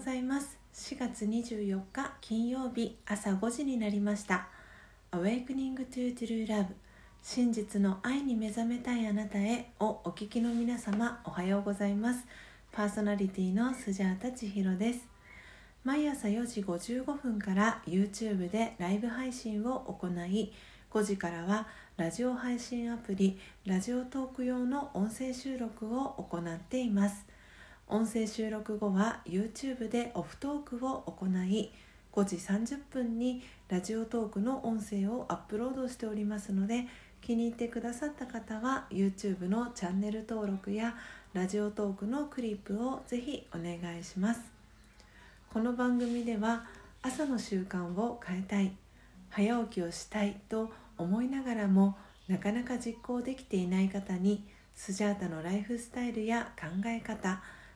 ございます。4月24日金曜日朝5時になりました。Awakening to True Love 真実の愛に目覚めたいあなたへをお聞きの皆様おはようございます。パーソナリティのスジャータ千尋です。毎朝4時55分から YouTube でライブ配信を行い5時からはラジオ配信アプリラジオトーク用の音声収録を行っています。音声収録後は YouTube でオフトークを行い5時30分にラジオトークの音声をアップロードしておりますので気に入ってくださった方は YouTube のチャンネル登録やラジオトークのクリップをぜひお願いします。この番組では朝の習慣を変えたい早起きをしたいと思いながらもなかなか実行できていない方にスジャータのライフスタイルや考え方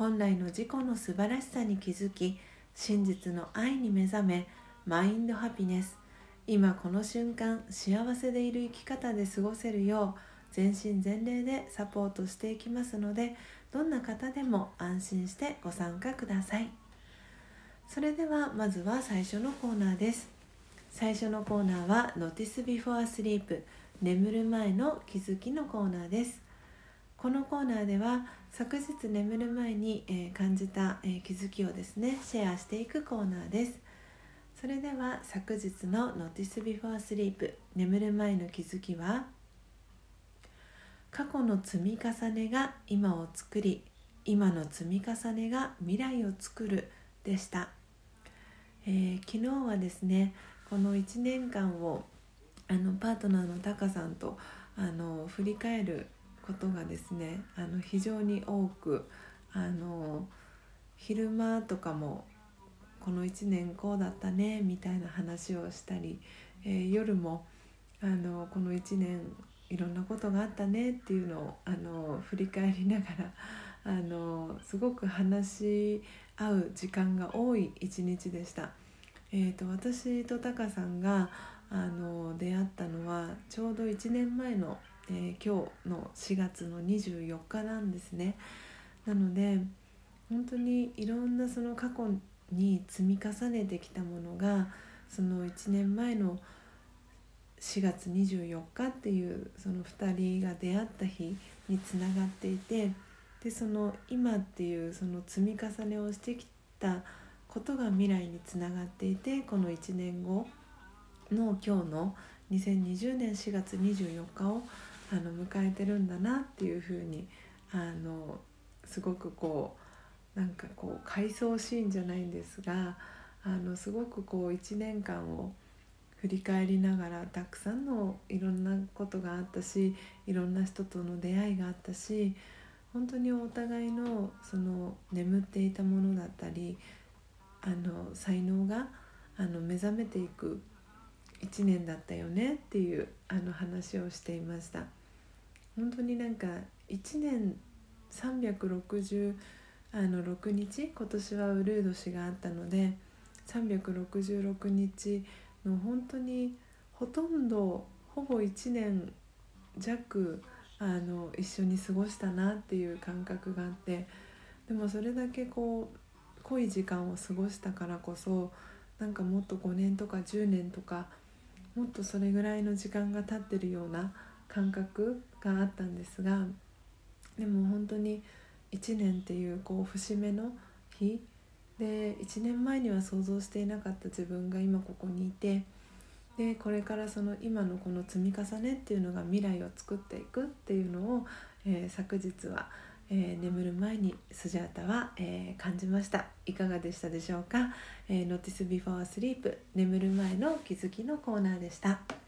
本来の自己の素晴らしさに気づき真実の愛に目覚めマインドハピネス。今この瞬間幸せでいる生き方で過ごせるよう全身全霊でサポートしていきますのでどんな方でも安心してご参加ください。それではまずは最初のコーナーです。最初のコーナーは Notice Before Sleep 眠る前の気づきのコーナーです。このコーナーでは昨日眠る前に、え、感じた、え、気づきをですねシェアしていくコーナーです。それでは昨日の Notice Before Sleep 眠る前の気づきは過去の積み重ねが今を作り今の積み重ねが未来を作るでした、えー、昨日はですねこの1年間をあのパートナーのタカさんとあの振り返ることがですねあの非常に多くあの昼間とかもこの1年こうだったねみたいな話をしたり、えー、夜もあのこの1年いろんなことがあったねっていうのをあの振り返りながらあのすごく話し合う時間が多い一日でした。えーと、私とタカさんがあの出会ったのはちょうど1年前のえー、今日の4月の24日なんですね。なので本当にいろんなその過去に積み重ねてきたものがその1年前の4月24日っていうその2人が出会った日につながっていてでその今っていうその積み重ねをしてきたことが未来につながっていてこの1年後の今日の2020年4月24日をあの迎えてるんだなっていうふうにあのすごくこうなんかこう回想シーンじゃないんですがあのすごくこう1年間を振り返りながらたくさんのいろんなことがあったしいろんな人との出会いがあったし本当にお互いのその眠っていたものだったりあの才能があの目覚めていく1年だったよねっていうあの話をしていました。本当になんか1年366あの6日今年はウルード氏があったので366日の本当にほとんどほぼ1年弱あの一緒に過ごしたなっていう感覚があってでもそれだけこう濃い時間を過ごしたからこそなんかもっと5年とか10年とかもっとそれぐらいの時間が経ってるような感覚があったんですがでも本当に1年っていうこう節目の日。で1年前には想像していなかった自分が今ここにいてでこれからその今のこの積み重ねっていうのが未来を作っていくっていうのを、えー、昨日は、えー、眠る前にスジャータは、えー、感じました。いかがでしたでしょうか「えー、Notice Before Sleep 眠る前の気づき」のコーナーでした。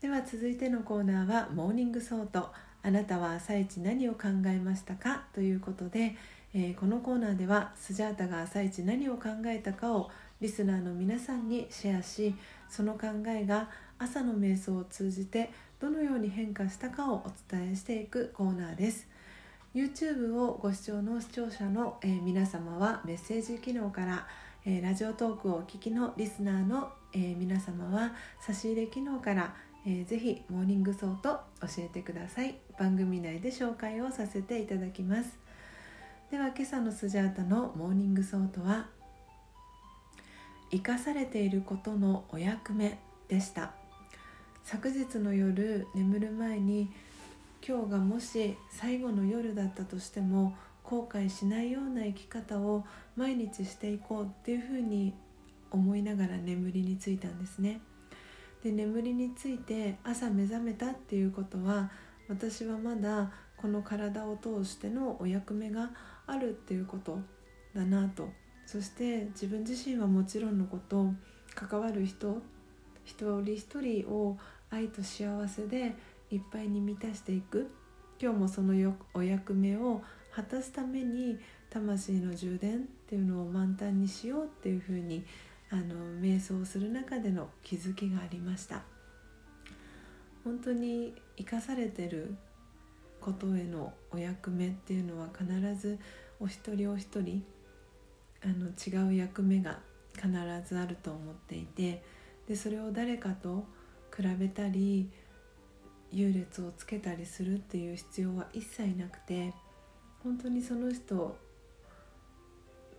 では続いてのコーナーは「 morning thoughtあなたは朝一何を考えましたか?」ということで、えー、このコーナーではスジャータが朝一何を考えたかをリスナーの皆さんにシェアしその考えが朝の瞑想を通じてどのように変化したかをお伝えしていくコーナーです YouTube をご視聴の視聴者の、えー、皆様はメッセージ機能から、えー、ラジオトークをお聞きのリスナーの、えー、皆様は差し入れ機能から、えー、ぜひ morning thought 教えてください。番組内で紹介をさせていただきます。では今朝のスジャータの morning thought は生かされていることのお役目でした。昨日の夜眠る前に今日がもし最後の夜だったとしても後悔しないような生き方を毎日していこうっていうふうに思いながら眠りについたんですね。で眠りについて朝目覚めたっていうことは私はまだこの体を通してのお役目があるっていうことだなと。そして自分自身はもちろんのこと関わる人一人一人を愛と幸せでいっぱいに満たしていく。今日もそのお役目を果たすために魂の充電っていうのを満タンにしようっていうふうにあの瞑想する中での気づきがありました。本当に生かされてることへのお役目っていうのは必ずお一人お一人あの違う役目が必ずあると思っていてでそれを誰かと比べたり優劣をつけたりするっていう必要は一切なくて本当にその人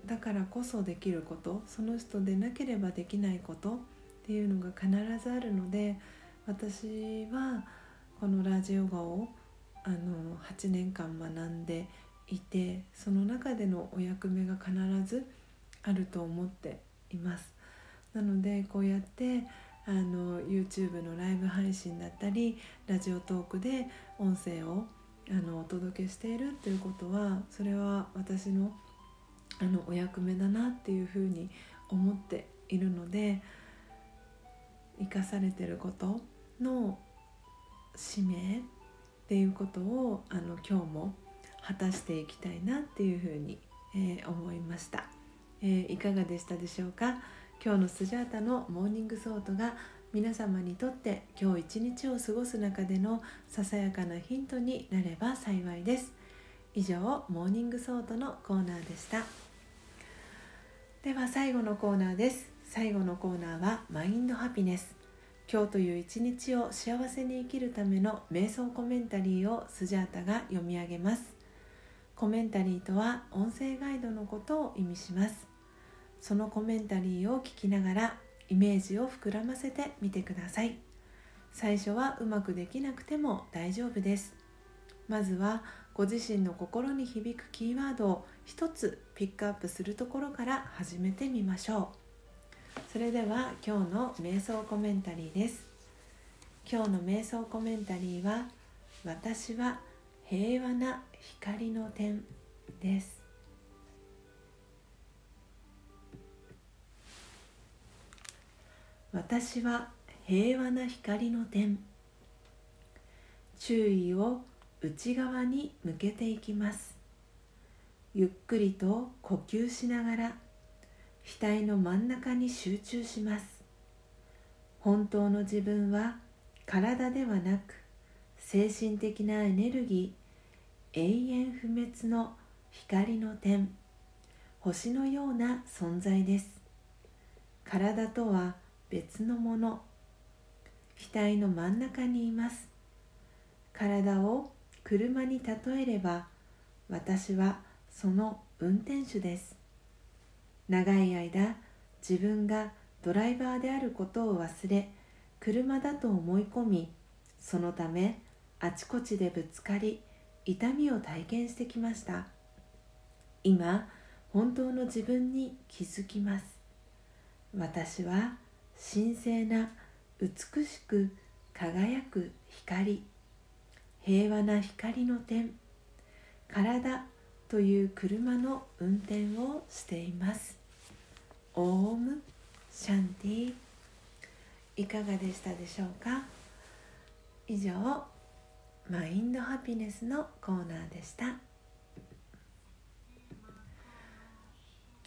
だからこそできることその人でなければできないことっていうのが必ずあるので私はこのラジオガをあの8年間学んでいてその中でのお役目が必ずあると思っています。なのでこうやってあの YouTube のライブ配信だったりラジオトークで音声をあのお届けしているっていうことはそれは私のあのお役目だなっていうふうに思っているので生かされてることの使命っていうことをあの今日も果たしていきたいなっていうふうに、えー、思いました、えー、いかがでしたでしょうか？今日のスジャータの morning thought が皆様にとって今日一日を過ごす中でのささやかなヒントになれば幸いです。以上 morning thought のコーナーでした。では最後のコーナーです。最後のコーナーは mind happiness。今日という一日を幸せに生きるための瞑想コメンタリーをスジャータが読み上げます。コメンタリーとは音声ガイドのことを意味します。そのコメンタリーを聞きながらイメージを膨らませてみてください。最初はうまくできなくても大丈夫です。まずはご自身の心に響くキーワードを一つピックアップするところから始めてみましょう。それでは今日の瞑想コメンタリーです。今日の瞑想コメンタリーは「私は平和な光の点」です。私は平和な光の点。注意を内側に向けていきます。ゆっくりと呼吸しながら額の真ん中に集中します。本当の自分は体ではなく精神的なエネルギー永遠不滅の光の点星のような存在です。体とは別のもの。額の真ん中にいます。体を車に例えれば私はその運転手です。長い間自分がドライバーであることを忘れ車だと思い込みそのためあちこちでぶつかり痛みを体験してきました。今本当の自分に気づきます。私は神聖な美しく輝く光。平和な光の点体という車の運転をしています。オームシャンティ。いかがでしたでしょうか？以上マインドハピネスのコーナーでした。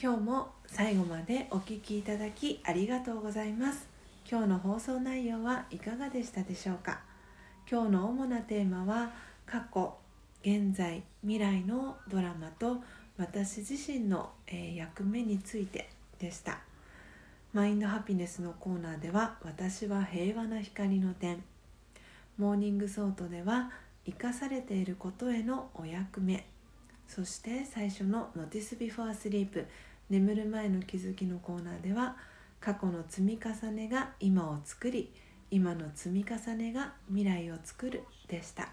今日も最後までお聴きいただきありがとうございます。今日の放送内容はいかがでしたでしょうか？今日の主なテーマは過去現在未来のドラマと私自身の、え、役目についてでした。 mind happiness のコーナーでは私は平和な光の点。 morning thought では生かされていることへのお役目。そして最初の「Notice Before Sleep」眠る前の気づきのコーナーでは過去の積み重ねが今を作り今の積み重ねが未来を作るでした、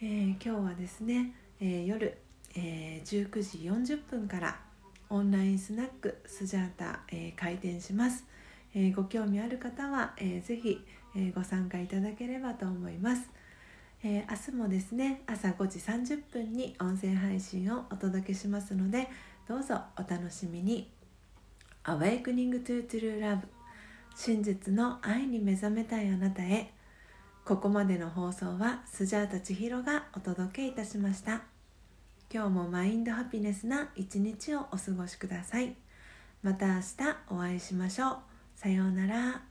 えー、今日はですね、えー、夜、えー、19時40分からオンラインスナックスジャータ、え開店します、えご興味ある方は、えー、ぜひ、えご参加いただければと思います。え、明日もですね朝5時30分に音声配信をお届けしますのでどうぞお楽しみに。Awakening to True Love 真実の愛に目覚めたいあなたへ。ここまでの放送はスジャータ千尋がお届けいたしました。今日もマインドハピネスな一日をお過ごしください。また明日お会いしましょう。さようなら。